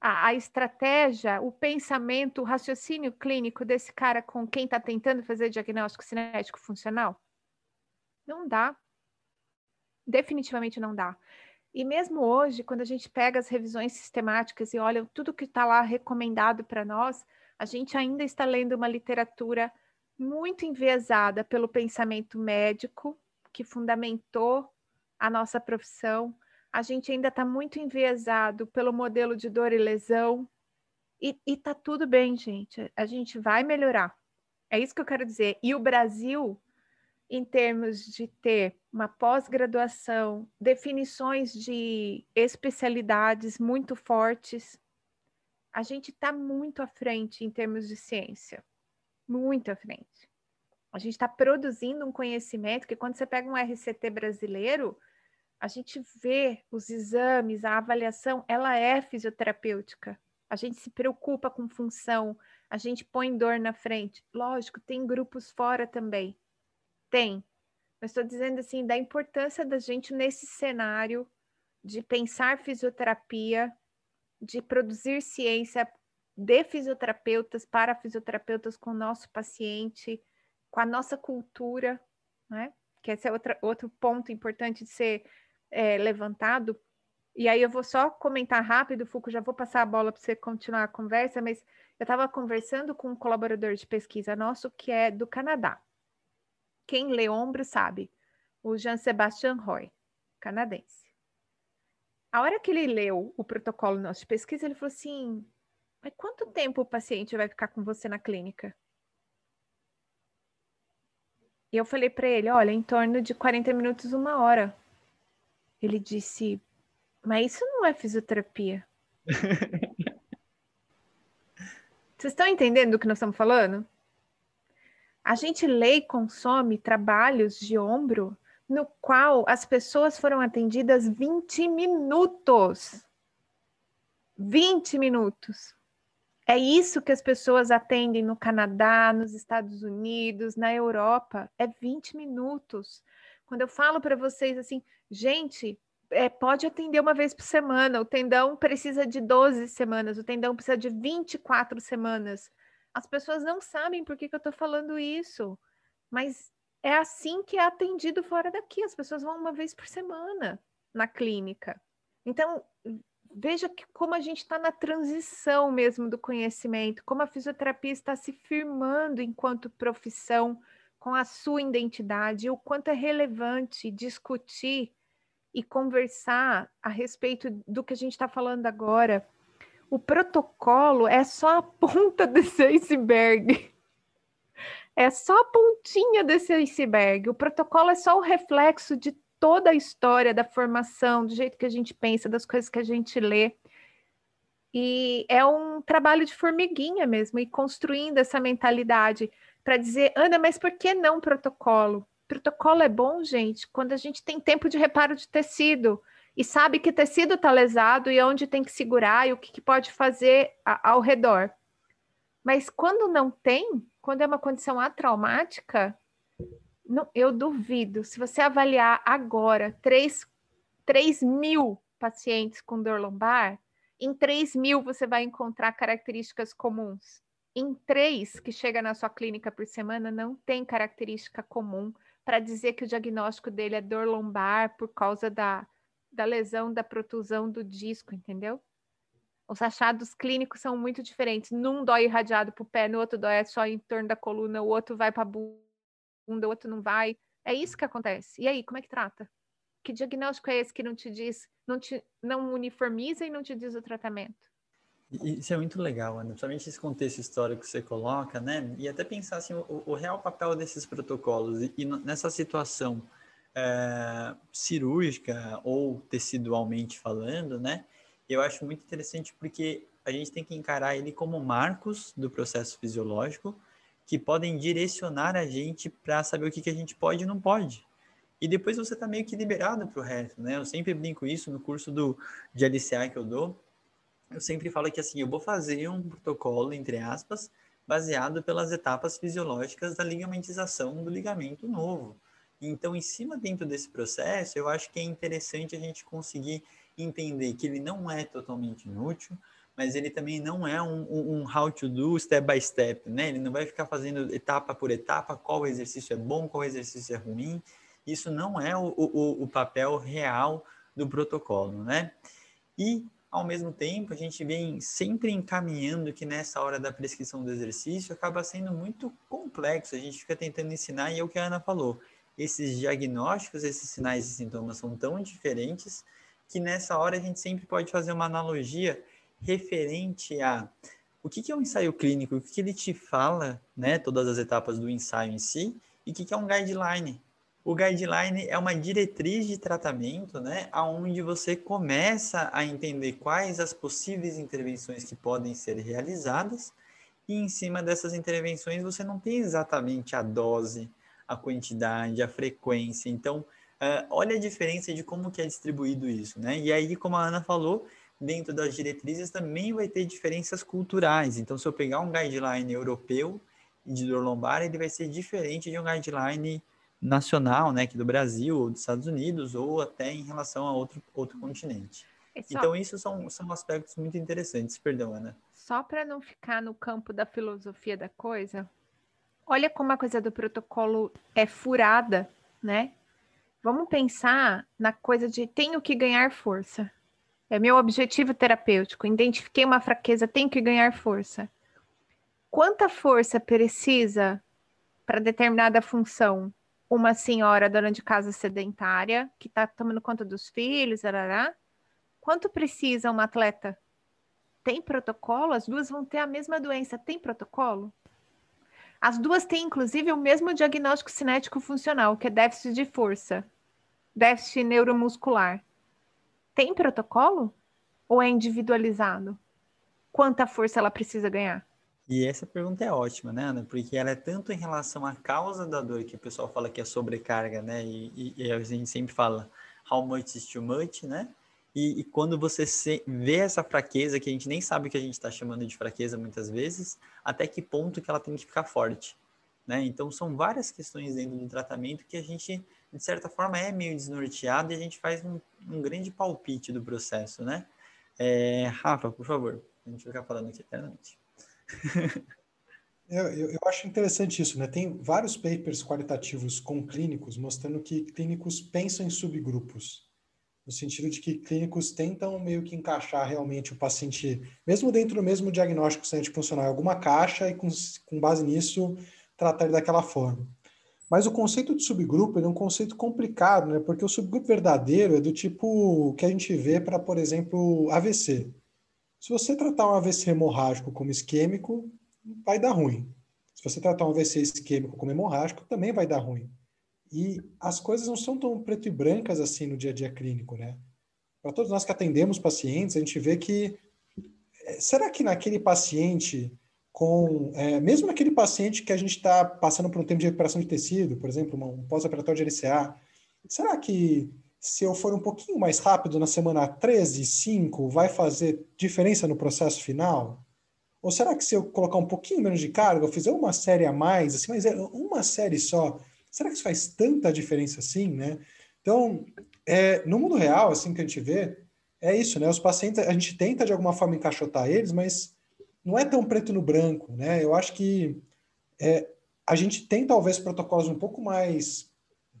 a, a, estratégia, o pensamento, o raciocínio clínico desse cara com quem está tentando fazer diagnóstico cinético funcional? Não dá. Definitivamente não dá. E mesmo hoje, quando a gente pega as revisões sistemáticas e olha tudo que está lá recomendado para nós, a gente ainda está lendo uma literatura muito enviesada pelo pensamento médico, que fundamentou a nossa profissão. A gente ainda está muito enviesado pelo modelo de dor e lesão. E, e tá tudo bem, gente. A gente vai melhorar. É isso que eu quero dizer. E o Brasil, em termos de ter uma pós-graduação, definições de especialidades muito fortes, a gente está muito à frente em termos de ciência. Muito à frente. A gente está produzindo um conhecimento que, quando você pega um RCT brasileiro, a gente vê os exames, a avaliação, ela é fisioterapêutica. A gente se preocupa com função, a gente põe dor na frente. Lógico, tem grupos fora também. Tem. Mas estou dizendo assim, da importância da gente nesse cenário de pensar fisioterapia, de produzir ciência de fisioterapeutas para fisioterapeutas com o nosso paciente, com a nossa cultura, né? Que esse é outra, outro ponto importante de ser é, levantado. E aí eu vou só comentar rápido, Fuco, já vou passar a bola para você continuar a conversa, mas eu estava conversando com um colaborador de pesquisa nosso que é do Canadá. Quem lê ombro sabe, o Jean-Sébastien Roy, canadense. A hora que ele leu o protocolo nosso de pesquisa, ele falou assim: mas quanto tempo o paciente vai ficar com você na clínica? E eu falei para ele: olha, em torno de 40 minutos, uma hora. Ele disse: mas isso não é fisioterapia. Vocês estão entendendo do que nós estamos falando? A gente lê e consome trabalhos de ombro no qual as pessoas foram atendidas 20 minutos. 20 minutos. É isso que as pessoas atendem no Canadá, nos Estados Unidos, na Europa. É 20 minutos. Quando eu falo para vocês assim, gente, é, pode atender uma vez por semana. O tendão precisa de 12 semanas, o tendão precisa de 24 semanas. As pessoas não sabem por que, que eu estou falando isso, mas é assim que é atendido fora daqui. As pessoas vão uma vez por semana na clínica. Então, veja que, como a gente está na transição mesmo do conhecimento, como a fisioterapia está se firmando enquanto profissão com a sua identidade, o quanto é relevante discutir e conversar a respeito do que a gente está falando agora. O protocolo é só a ponta desse iceberg. É só a pontinha desse iceberg. O protocolo é só o reflexo de toda a história da formação, do jeito que a gente pensa, das coisas que a gente lê. E é um trabalho de formiguinha mesmo, e construindo essa mentalidade para dizer, Ana, mas por que não protocolo? Protocolo é bom, gente, quando a gente tem tempo de reparo de tecido e sabe que tecido está lesado e onde tem que segurar e o que, que pode fazer a, ao redor. Mas quando não tem, quando é uma condição atraumática, não, eu duvido. Se você avaliar agora 3, 3 mil pacientes com dor lombar, em 3 mil você vai encontrar características comuns. Em três que chega na sua clínica por semana, não tem característica comum para dizer que o diagnóstico dele é dor lombar por causa da, da lesão da protusão do disco, entendeu? Os achados clínicos são muito diferentes. Num dói irradiado para o pé, no outro dói só em torno da coluna, o outro vai para a o outro não vai. É isso que acontece. E aí, como é que trata? Que diagnóstico é esse que não te diz, não te não uniformiza e não te diz o tratamento? Isso é muito legal, Ana, principalmente esse contexto histórico que você coloca, né? E até pensar assim, o, o real papel desses protocolos e, e nessa situação é, cirúrgica ou tecidualmente falando, né? Eu acho muito interessante porque a gente tem que encarar ele como marcos do processo fisiológico que podem direcionar a gente para saber o que, que a gente pode e não pode. E depois você está meio que liberado para o resto, né? Eu sempre brinco isso no curso do, de LCA que eu dou, eu sempre falo que assim, eu vou fazer um protocolo, entre aspas, baseado pelas etapas fisiológicas da ligamentização do ligamento novo. Então, em cima dentro desse processo, eu acho que é interessante a gente conseguir entender que ele não é totalmente inútil, mas ele também não é um, um, um, how to do step by step, né? Ele não vai ficar fazendo etapa por etapa qual exercício é bom, qual exercício é ruim. Isso não é o, o, o papel real do protocolo, né? E ao mesmo tempo, a gente vem sempre encaminhando que nessa hora da prescrição do exercício acaba sendo muito complexo. A gente fica tentando ensinar, e é o que a Ana falou: esses diagnósticos, esses sinais e sintomas são tão diferentes que nessa hora a gente sempre pode fazer uma analogia referente a o que, que é um ensaio clínico, o que, que ele te fala, né, todas as etapas do ensaio em si, e o que, que é um guideline. O guideline é uma diretriz de tratamento, né, aonde você começa a entender quais as possíveis intervenções que podem ser realizadas, e em cima dessas intervenções você não tem exatamente a dose, a quantidade, a frequência. Então, uh, olha a diferença de como que é distribuído isso, né? E aí, como a Ana falou, dentro das diretrizes também vai ter diferenças culturais. Então, se eu pegar um guideline europeu de dor lombar, ele vai ser diferente de um guideline nacional, né, aqui do Brasil, ou dos Estados Unidos, ou até em relação a outro, outro continente. Só... Então, isso são, são aspectos muito interessantes. Perdão, Ana. Só para não ficar no campo da filosofia da coisa, olha como a coisa do protocolo é furada, né? Vamos pensar na coisa de tenho que ganhar força. É meu objetivo terapêutico. Identifiquei uma fraqueza, tenho que ganhar força. Quanta força precisa para determinada função uma senhora dona de casa sedentária que está tomando conta dos filhos, arará? Quanto precisa uma atleta? Tem protocolo? As duas vão ter a mesma doença. Tem protocolo? As duas têm, inclusive, o mesmo diagnóstico cinético funcional, que é déficit de força, déficit neuromuscular. Tem protocolo? Ou é individualizado? Quanta força ela precisa ganhar? E essa pergunta é ótima, né, Ana? Porque ela é tanto em relação à causa da dor, que o pessoal fala que é sobrecarga, né? E, e, e a gente sempre fala how much is too much, né? E, e quando você se, vê essa fraqueza, que a gente nem sabe o que a gente está chamando de fraqueza muitas vezes, até que ponto que ela tem que ficar forte, né? Então, são várias questões dentro do tratamento que a gente de certa forma, é meio desnorteado e a gente faz um, um grande palpite do processo, né? É, Rafa, por favor, a gente vai ficar falando aqui eternamente. Eu, eu, eu, acho interessante isso, né? Tem vários papers qualitativos com clínicos mostrando que clínicos pensam em subgrupos, no sentido de que clínicos tentam meio que encaixar realmente o paciente, mesmo dentro do mesmo diagnóstico científico funcional, alguma caixa e com, com base nisso tratar ele daquela forma. Mas o conceito de subgrupo é um conceito complicado, né? Porque o subgrupo verdadeiro é do tipo que a gente vê para, por exemplo, AVC. Se você tratar um AVC hemorrágico como isquêmico, vai dar ruim. Se você tratar um AVC isquêmico como hemorrágico, também vai dar ruim. E as coisas não são tão preto e brancas assim no dia a dia clínico, né? Para todos nós que atendemos pacientes, a gente vê que eh, será que naquele paciente com é, mesmo aquele paciente que a gente está passando por um tempo de recuperação de tecido, por exemplo, um pós-operatório de LCA, será que se eu for um pouquinho mais rápido na semana 13, 5, vai fazer diferença no processo final? Ou será que se eu colocar um pouquinho menos de carga, eu fizer uma série a mais, assim, mas é uma série só, será que isso faz tanta diferença assim, né? Então, é, no mundo real, assim que a gente vê, é isso, né? Os pacientes, a gente tenta de alguma forma encaixotar eles, mas não é tão preto no branco, né? Eu acho que é, a gente tem talvez protocolos um pouco mais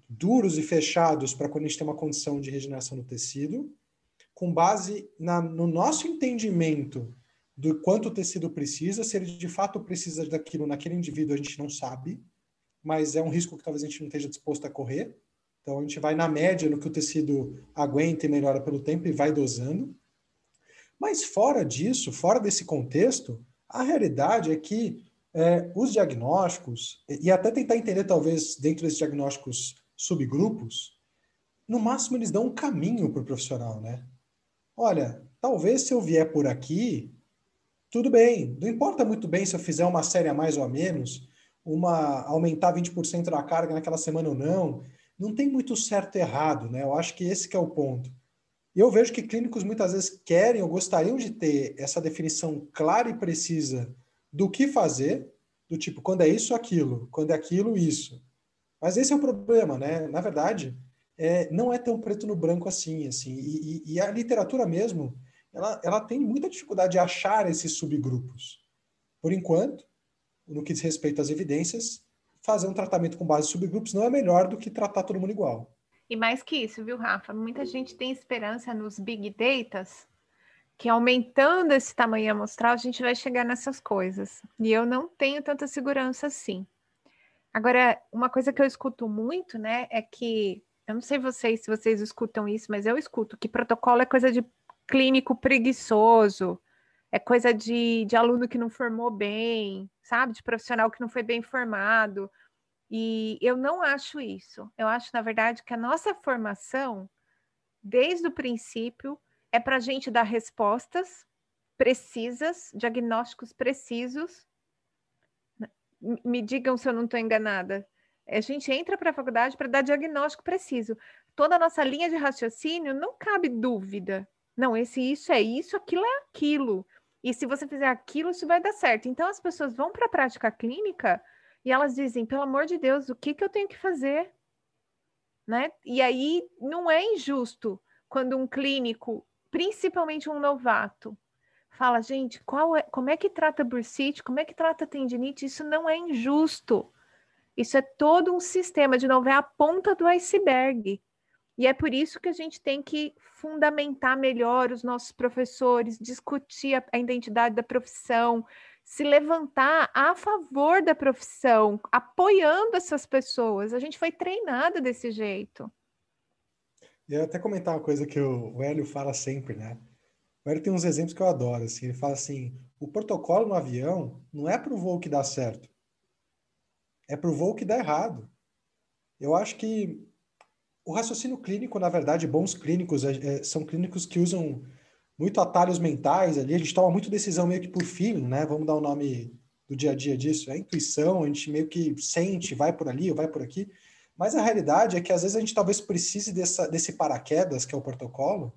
duros e fechados para quando a gente tem uma condição de regeneração do tecido, com base na, no nosso entendimento do quanto o tecido precisa, se ele de fato precisa daquilo naquele indivíduo, a gente não sabe, mas é um risco que talvez a gente não esteja disposto a correr. Então a gente vai na média no que o tecido aguenta e melhora pelo tempo e vai dosando. Mas fora disso, fora desse contexto, a realidade é que é, os diagnósticos, e até tentar entender, talvez, dentro desses diagnósticos subgrupos, no máximo eles dão um caminho para o profissional, né? Olha, talvez se eu vier por aqui, tudo bem. Não importa muito bem se eu fizer uma série a mais ou a menos, uma aumentar 20% da carga naquela semana ou não. Não tem muito certo e errado, né? Eu acho que esse que é o ponto. E eu vejo que clínicos muitas vezes querem ou gostariam de ter essa definição clara e precisa do que fazer, do tipo, quando é isso, aquilo, quando é aquilo, isso. Mas esse é o problema, né? Na verdade, é, não é tão preto no branco assim, assim. E, e, e, a literatura mesmo, ela, ela tem muita dificuldade de achar esses subgrupos. Por enquanto, no que diz respeito às evidências, fazer um tratamento com base em subgrupos não é melhor do que tratar todo mundo igual. E mais que isso, viu, Rafa? Muita gente tem esperança nos big datas, que aumentando esse tamanho amostral, a gente vai chegar nessas coisas. E eu não tenho tanta segurança assim. Agora, uma coisa que eu escuto muito, né, é que eu não sei vocês se vocês escutam isso, mas eu escuto que protocolo é coisa de clínico preguiçoso, é coisa de, de aluno que não formou bem, sabe? De profissional que não foi bem formado. E eu não acho isso. Eu acho, na verdade, que a nossa formação, desde o princípio, é para a gente dar respostas precisas, diagnósticos precisos. Me digam se eu não estou enganada. A gente entra para a faculdade para dar diagnóstico preciso. Toda a nossa linha de raciocínio não cabe dúvida. Não, esse isso é isso, aquilo é aquilo. E se você fizer aquilo, isso vai dar certo. Então as pessoas vão para a prática clínica e elas dizem: pelo amor de Deus, o que, que eu tenho que fazer? Né? E aí não é injusto quando um clínico, principalmente um novato, fala, gente, qual é, como é que trata bursite, como é que trata tendinite? Isso não é injusto. Isso é todo um sistema, de novo, é a ponta do iceberg. E é por isso que a gente tem que fundamentar melhor os nossos professores, discutir a, a identidade da profissão, se levantar a favor da profissão, apoiando essas pessoas. A gente foi treinada desse jeito. Eu até comentar uma coisa que o Hélio fala sempre, né? O Hélio tem uns exemplos que eu adoro. Assim, ele fala assim: o protocolo no avião não é para o voo que dá certo, é para o voo que dá errado. Eu acho que o raciocínio clínico, na verdade, bons clínicos é, é, são clínicos que usam muito atalhos mentais ali, a gente toma muito decisão meio que por feeling, né? Vamos dar o um nome do dia a dia disso, é intuição, a gente meio que sente, vai por ali ou vai por aqui. Mas a realidade é que às vezes a gente talvez precise dessa, desse paraquedas, que é o protocolo,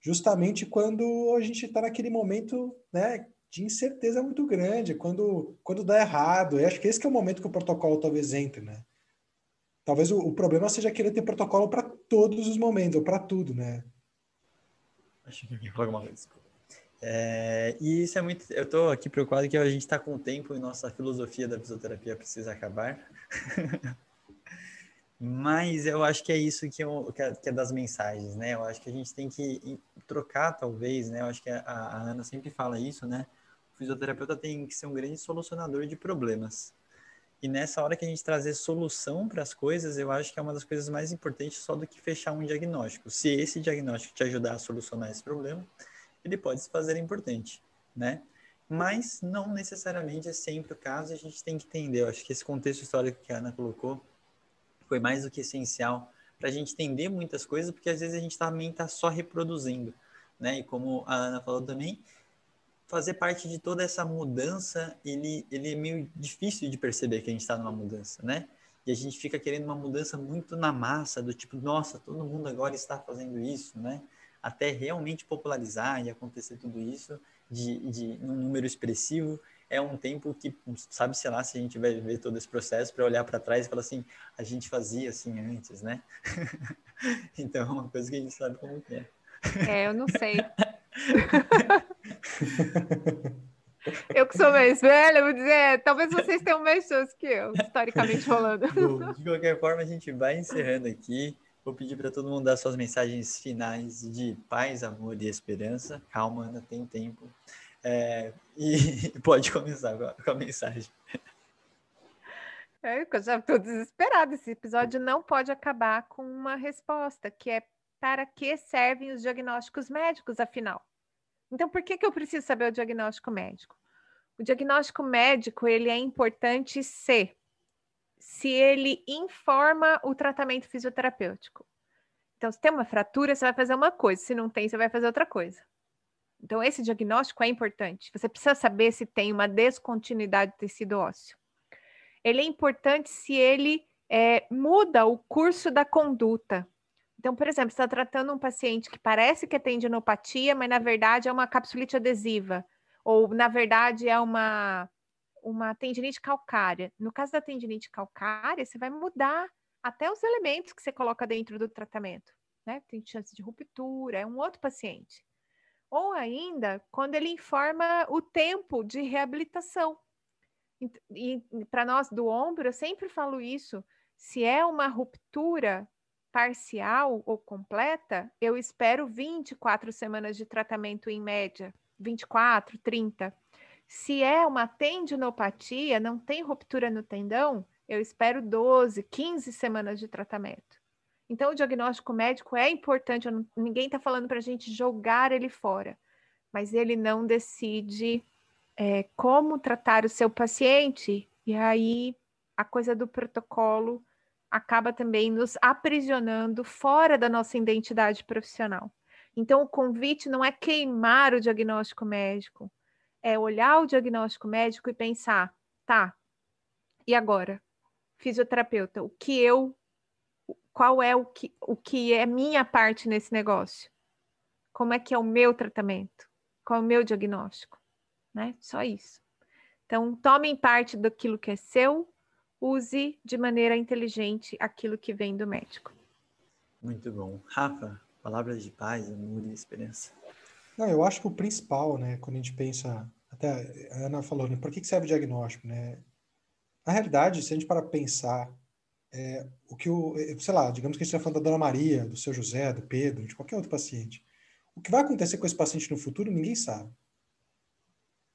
justamente quando a gente está naquele momento né, de incerteza muito grande, quando, quando dá errado. Eu acho que esse que é o momento que o protocolo talvez entre, né? Talvez o, o problema seja querer ter protocolo para todos os momentos, ou para tudo, né? Acho que alguém falou alguma coisa, É, e isso é muito. Eu estou aqui preocupado que a gente está com o tempo e nossa filosofia da fisioterapia precisa acabar. Mas eu acho que é isso que, eu, que, é, que, é, das mensagens, né? Eu acho que a gente tem que trocar, talvez, né? Eu acho que a, a Ana sempre fala isso, né? O fisioterapeuta tem que ser um grande solucionador de problemas. E nessa hora que a gente trazer solução para as coisas, eu acho que é uma das coisas mais importantes só do que fechar um diagnóstico. Se esse diagnóstico te ajudar a solucionar esse problema, ele pode se fazer importante, né? Mas não necessariamente é sempre o caso, a gente tem que entender. Eu acho que esse contexto histórico que a Ana colocou foi mais do que essencial para a gente entender muitas coisas, porque às vezes a gente também está só reproduzindo, né? E como a Ana falou também, fazer parte de toda essa mudança, ele, ele é meio difícil de perceber que a gente está numa mudança, né? E a gente fica querendo uma mudança muito na massa, do tipo, nossa, todo mundo agora está fazendo isso, né? Até realmente popularizar e acontecer tudo isso de, de um número expressivo é um tempo que, sabe, sei lá, se a gente vai ver todo esse processo para olhar para trás e falar assim, a gente fazia assim antes, né? então é uma coisa que a gente sabe como é. É, eu não sei. eu que sou mais velha, vou dizer, talvez vocês tenham mais chance que eu, historicamente falando. Bom, de qualquer forma, a gente vai encerrando aqui. Vou pedir para todo mundo dar suas mensagens finais de paz, amor e esperança. Calma, ainda tem tempo. É, e pode começar com a mensagem. É, eu já estou desesperada. Esse episódio não pode acabar com uma resposta, que é para que servem os diagnósticos médicos, afinal? Então, por que, que eu preciso saber o diagnóstico médico? O diagnóstico médico ele é importante se se ele informa o tratamento fisioterapêutico. Então, se tem uma fratura, você vai fazer uma coisa, se não tem, você vai fazer outra coisa. Então, esse diagnóstico é importante. Você precisa saber se tem uma descontinuidade do tecido ósseo. Ele é importante se ele é, muda o curso da conduta. Então, por exemplo, está tratando um paciente que parece que é tendinopatia, mas na verdade é uma capsulite adesiva, ou na verdade é uma, uma tendinite calcária. No caso da tendinite calcária, você vai mudar até os elementos que você coloca dentro do tratamento. Né? Tem chance de ruptura, é um outro paciente ou ainda quando ele informa o tempo de reabilitação. E, e para nós do ombro, eu sempre falo isso: se é uma ruptura parcial ou completa, eu espero 24 semanas de tratamento em média, 24, 30. Se é uma tendinopatia, não tem ruptura no tendão, eu espero 12, 15 semanas de tratamento. Então, o diagnóstico médico é importante, não, ninguém está falando para a gente jogar ele fora, mas ele não decide é, como tratar o seu paciente, e aí a coisa do protocolo acaba também nos aprisionando fora da nossa identidade profissional. Então, o convite não é queimar o diagnóstico médico, é olhar o diagnóstico médico e pensar, tá, e agora? Fisioterapeuta, o que eu, qual é o que, o que é minha parte nesse negócio? Como é que é o meu tratamento? Qual é o meu diagnóstico? Né? Só isso. Então, tomem parte daquilo que é seu, use de maneira inteligente aquilo que vem do médico. Muito bom. Rafa, palavras de paz, amor e esperança. Não, eu acho que o principal, né, quando a gente pensa, até a Ana falou, né, por que serve o diagnóstico, né? Na realidade, se a gente para pensar, é, o que o, sei lá, digamos que a gente está falando da Dona Maria, do seu José, do Pedro, de qualquer outro paciente. O que vai acontecer com esse paciente no futuro, ninguém sabe.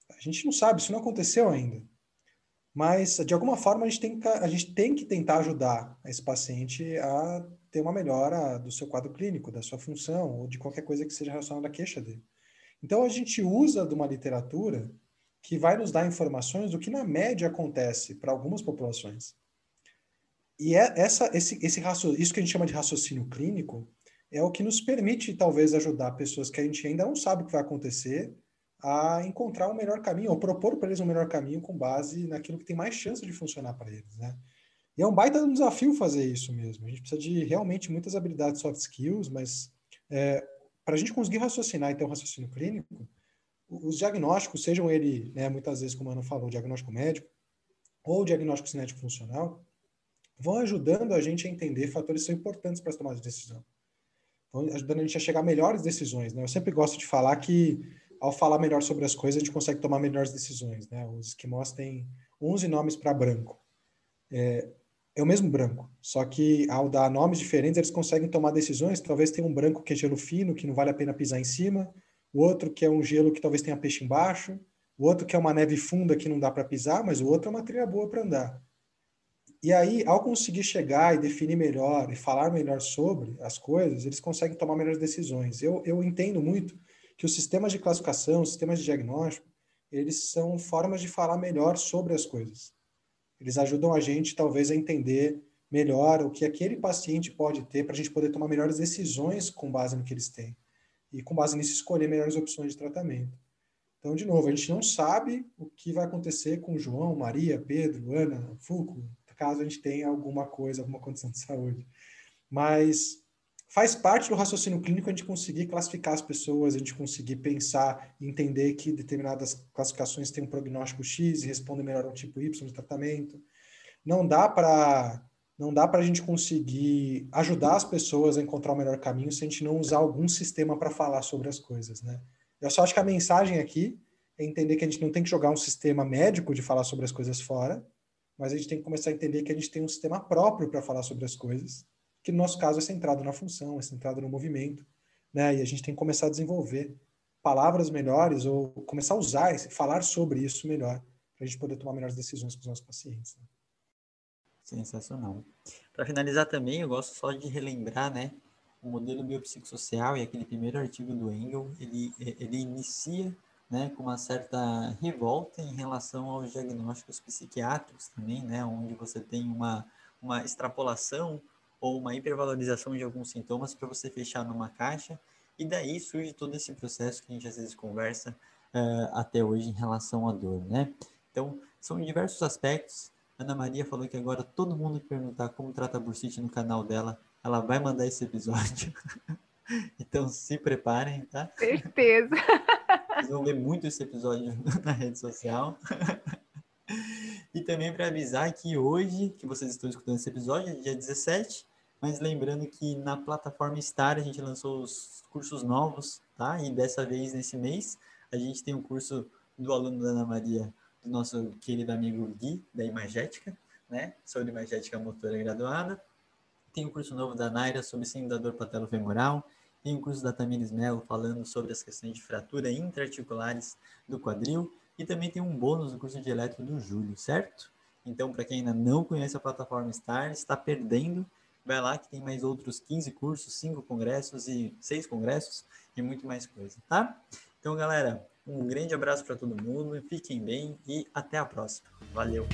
A gente não sabe, isso não aconteceu ainda. Mas, de alguma forma, a gente tem que, a gente tem que tentar ajudar esse paciente a ter uma melhora do seu quadro clínico, da sua função, ou de qualquer coisa que seja relacionada à queixa dele. Então, a gente usa de uma literatura que vai nos dar informações do que, na média, acontece para algumas populações. E é essa, esse, esse isso que a gente chama de raciocínio clínico é o que nos permite, talvez, ajudar pessoas que a gente ainda não sabe o que vai acontecer a encontrar um melhor caminho, ou propor para eles um melhor caminho com base naquilo que tem mais chance de funcionar para eles, né? E é um baita desafio fazer isso mesmo. A gente precisa de realmente muitas habilidades soft skills, mas é, para a gente conseguir raciocinar e ter um raciocínio clínico, os diagnósticos, sejam ele, né, muitas vezes, como a Ana falou, diagnóstico médico ou diagnóstico cinético funcional, vão ajudando a gente a entender fatores que são importantes para as tomadas de decisão. Vão ajudando a gente a chegar a melhores decisões. Né? Eu sempre gosto de falar que ao falar melhor sobre as coisas, a gente consegue tomar melhores decisões. Né? Os esquimós têm 11 nomes para branco. É, é o mesmo branco, só que ao dar nomes diferentes, eles conseguem tomar decisões. Talvez tenha um branco que é gelo fino, que não vale a pena pisar em cima, o outro que é um gelo que talvez tenha peixe embaixo, o outro que é uma neve funda que não dá para pisar, mas o outro é uma trilha boa para andar. E aí, ao conseguir chegar e definir melhor e falar melhor sobre as coisas, eles conseguem tomar melhores decisões. Eu, eu entendo muito que os sistemas de classificação, os sistemas de diagnóstico, eles são formas de falar melhor sobre as coisas. Eles ajudam a gente, talvez, a entender melhor o que aquele paciente pode ter para a gente poder tomar melhores decisões com base no que eles têm. E, com base nisso, escolher melhores opções de tratamento. Então, de novo, a gente não sabe o que vai acontecer com João, Maria, Pedro, Ana, Fulco, caso a gente tenha alguma coisa, alguma condição de saúde. Mas faz parte do raciocínio clínico a gente conseguir classificar as pessoas, a gente conseguir pensar e entender que determinadas classificações têm um prognóstico X e respondem melhor ao tipo Y de tratamento. Não dá para não dá para a gente conseguir ajudar as pessoas a encontrar o melhor caminho se a gente não usar algum sistema para falar sobre as coisas, né? Eu só acho que a mensagem aqui é entender que a gente não tem que jogar um sistema médico de falar sobre as coisas fora, mas a gente tem que começar a entender que a gente tem um sistema próprio para falar sobre as coisas que no nosso caso é centrado na função, é centrado no movimento, né? E a gente tem que começar a desenvolver palavras melhores ou começar a usar, falar sobre isso melhor, para a gente poder tomar melhores decisões com os nossos pacientes. Né? Sensacional. Para finalizar também, eu gosto só de relembrar, né, o modelo biopsicossocial e aquele primeiro artigo do Engel, ele, ele inicia né, com uma certa revolta em relação aos diagnósticos psiquiátricos também, né, onde você tem uma, uma extrapolação ou uma hipervalorização de alguns sintomas para você fechar numa caixa, e daí surge todo esse processo que a gente às vezes conversa uh, até hoje em relação à dor, né? Então, são diversos aspectos. Ana Maria falou que agora todo mundo que perguntar como trata a bursite no canal dela, ela vai mandar esse episódio. então, se preparem, tá? Certeza. Vocês vão ver muito esse episódio na rede social. E também para avisar que hoje, que vocês estão escutando esse episódio, dia 17, mas lembrando que na plataforma Star a gente lançou os cursos novos, tá? E dessa vez, nesse mês, a gente tem um curso do aluno da Ana Maria, do nosso querido amigo Gui, da Imagética, né? Sobre Imagética Motora Graduada. Tem o um curso novo da Naira sobre síndrome da dor patelofemoral. Tem o um curso da Tamires Mello falando sobre as questões de fratura intraarticulares do quadril. E também tem um bônus no curso de eletro do Júlio, certo? Então, para quem ainda não conhece a plataforma Star, está perdendo. Vai lá que tem mais outros 15 cursos, 5 congressos e 6 congressos e muito mais coisa, tá? Então, galera, um grande abraço para todo mundo, fiquem bem e até a próxima. Valeu!